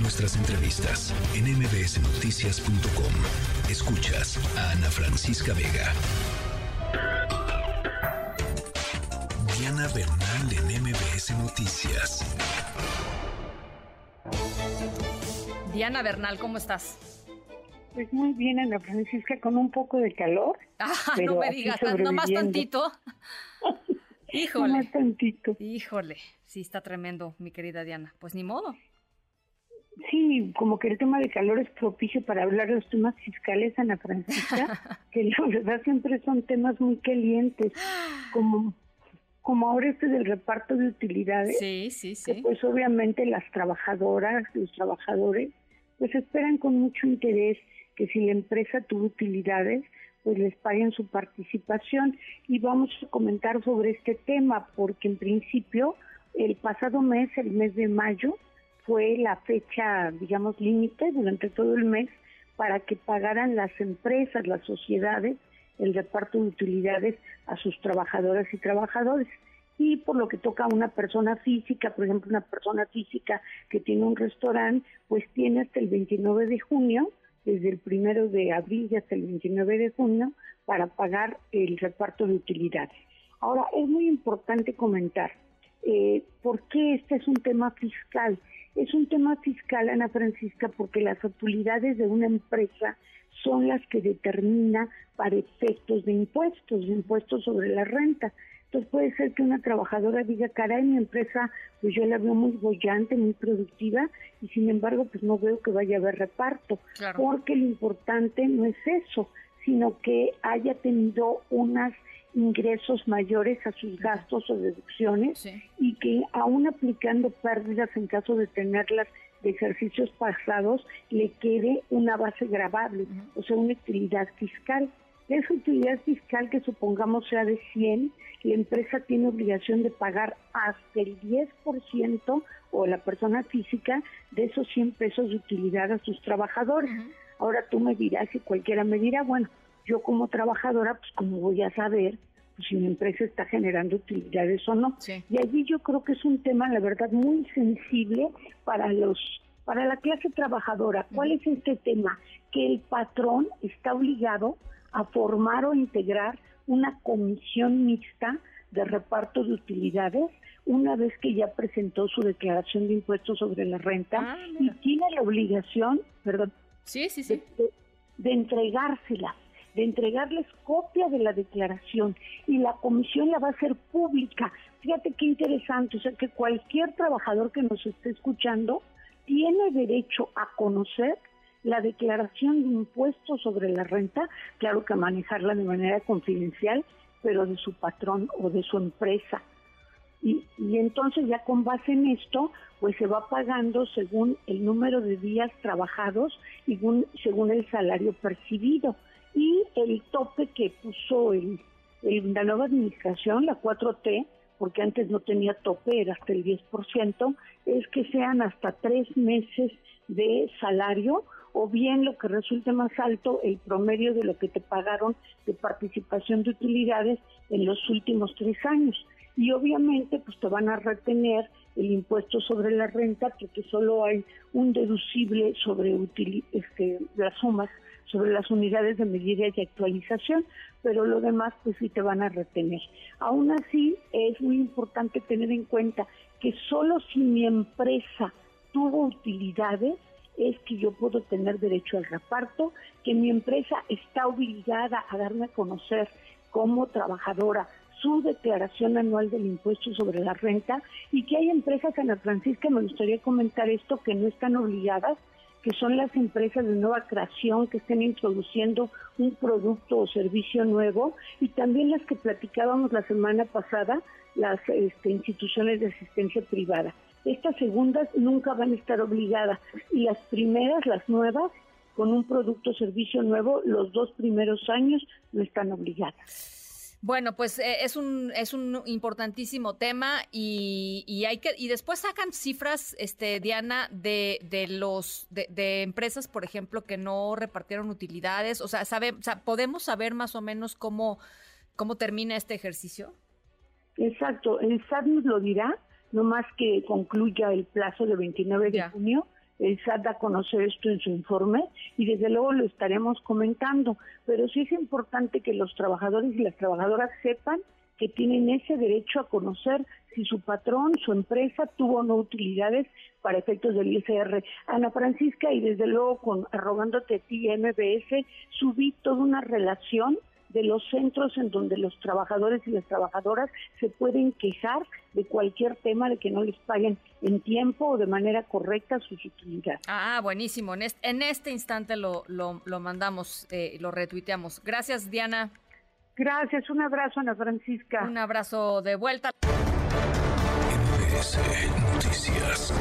Nuestras entrevistas en mbsnoticias.com. Escuchas a Ana Francisca Vega. Diana Bernal en MBS Noticias. Diana Bernal, ¿cómo estás? Pues muy bien, Ana Francisca, con un poco de calor. Ah, no me digas, nomás tantito. Híjole. Nomás tantito. Híjole, sí está tremendo, mi querida Diana. Pues ni modo. Sí, como que el tema de calor es propicio para hablar de los temas fiscales, Ana Francisca, que la verdad siempre son temas muy calientes, como como ahora este del reparto de utilidades. Sí, sí, sí. pues obviamente las trabajadoras, los trabajadores, pues esperan con mucho interés que si la empresa tuvo utilidades, pues les paguen su participación. Y vamos a comentar sobre este tema, porque en principio el pasado mes, el mes de mayo, fue la fecha, digamos, límite durante todo el mes para que pagaran las empresas, las sociedades, el reparto de utilidades a sus trabajadoras y trabajadores. Y por lo que toca a una persona física, por ejemplo, una persona física que tiene un restaurante, pues tiene hasta el 29 de junio, desde el primero de abril hasta el 29 de junio, para pagar el reparto de utilidades. Ahora, es muy importante comentar eh, por qué este es un tema fiscal. Es un tema fiscal, Ana Francisca, porque las utilidades de una empresa son las que determina para efectos de impuestos, de impuestos sobre la renta. Entonces puede ser que una trabajadora diga, caray, mi empresa, pues yo la veo muy bollante, muy productiva, y sin embargo, pues no veo que vaya a haber reparto, porque lo importante no es eso, sino que haya tenido unos ingresos mayores a sus gastos o deducciones y que aún aplicando pérdidas en caso de tenerlas de ejercicios pasados le quede una base grabable, o sea, una utilidad fiscal. Esa utilidad fiscal que supongamos sea de 100, la empresa tiene obligación de pagar hasta el 10% o la persona física de esos 100 pesos de utilidad a sus trabajadores. Ahora tú me dirás, y cualquiera me dirá, bueno, yo como trabajadora, pues como voy a saber pues, si mi empresa está generando utilidades o no. Y allí yo creo que es un tema, la verdad, muy sensible para los para la clase trabajadora. ¿Cuál es este tema? Que el patrón está obligado a formar o integrar una comisión mixta de reparto de utilidades una vez que ya presentó su declaración de impuestos sobre la renta ah, y tiene la obligación, perdón, sí, sí, sí. De, de, entregársela de entregarles copia de la declaración y la comisión la va a hacer pública. Fíjate qué interesante, o sea que cualquier trabajador que nos esté escuchando tiene derecho a conocer la declaración de impuestos sobre la renta, claro que manejarla de manera confidencial, pero de su patrón o de su empresa. Y, y, entonces ya con base en esto, pues se va pagando según el número de días trabajados y según el salario percibido y el tope que puso el, la nueva administración, la 4T, porque antes no tenía tope, era hasta el 10%, es que sean hasta tres meses de salario o bien lo que resulte más alto, el promedio de lo que te pagaron de participación de utilidades en los últimos tres años. Y obviamente pues te van a retener el impuesto sobre la renta porque solo hay un deducible sobre este, las sumas sobre las unidades de medida y actualización, pero lo demás pues sí te van a retener. Aún así es muy importante tener en cuenta que solo si mi empresa tuvo utilidades es que yo puedo tener derecho al reparto, que mi empresa está obligada a darme a conocer como trabajadora su declaración anual del impuesto sobre la renta y que hay empresas, Ana Francisca, me gustaría comentar esto, que no están obligadas, que son las empresas de nueva creación que estén introduciendo un producto o servicio nuevo y también las que platicábamos la semana pasada, las este, instituciones de asistencia privada. Estas segundas nunca van a estar obligadas y las primeras, las nuevas, con un producto o servicio nuevo, los dos primeros años no están obligadas. Bueno, pues eh, es un es un importantísimo tema y, y, hay que y después sacan cifras, este Diana, de, de los de, empresas, por ejemplo, que no repartieron utilidades. O sea, sabe, podemos saber más o menos cómo cómo termina este ejercicio. Exacto, el SAT nos lo dirá, no más que concluya el plazo de 29 de junio el SAT da a conocer esto en su informe y desde luego lo estaremos comentando, pero sí es importante que los trabajadores y las trabajadoras sepan que tienen ese derecho a conocer si su patrón, su empresa tuvo o no utilidades para efectos del ISR. Ana Francisca, y desde luego con arrogándote a ti MBS, subí toda una relación de los centros en donde los trabajadores y las trabajadoras se pueden quejar de cualquier tema de que no les paguen en tiempo o de manera correcta sus utilidades. Ah, buenísimo. En este, en este instante lo, lo, lo mandamos, eh, lo retuiteamos. Gracias, Diana. Gracias, un abrazo, Ana Francisca. Un abrazo de vuelta. MBS Noticias.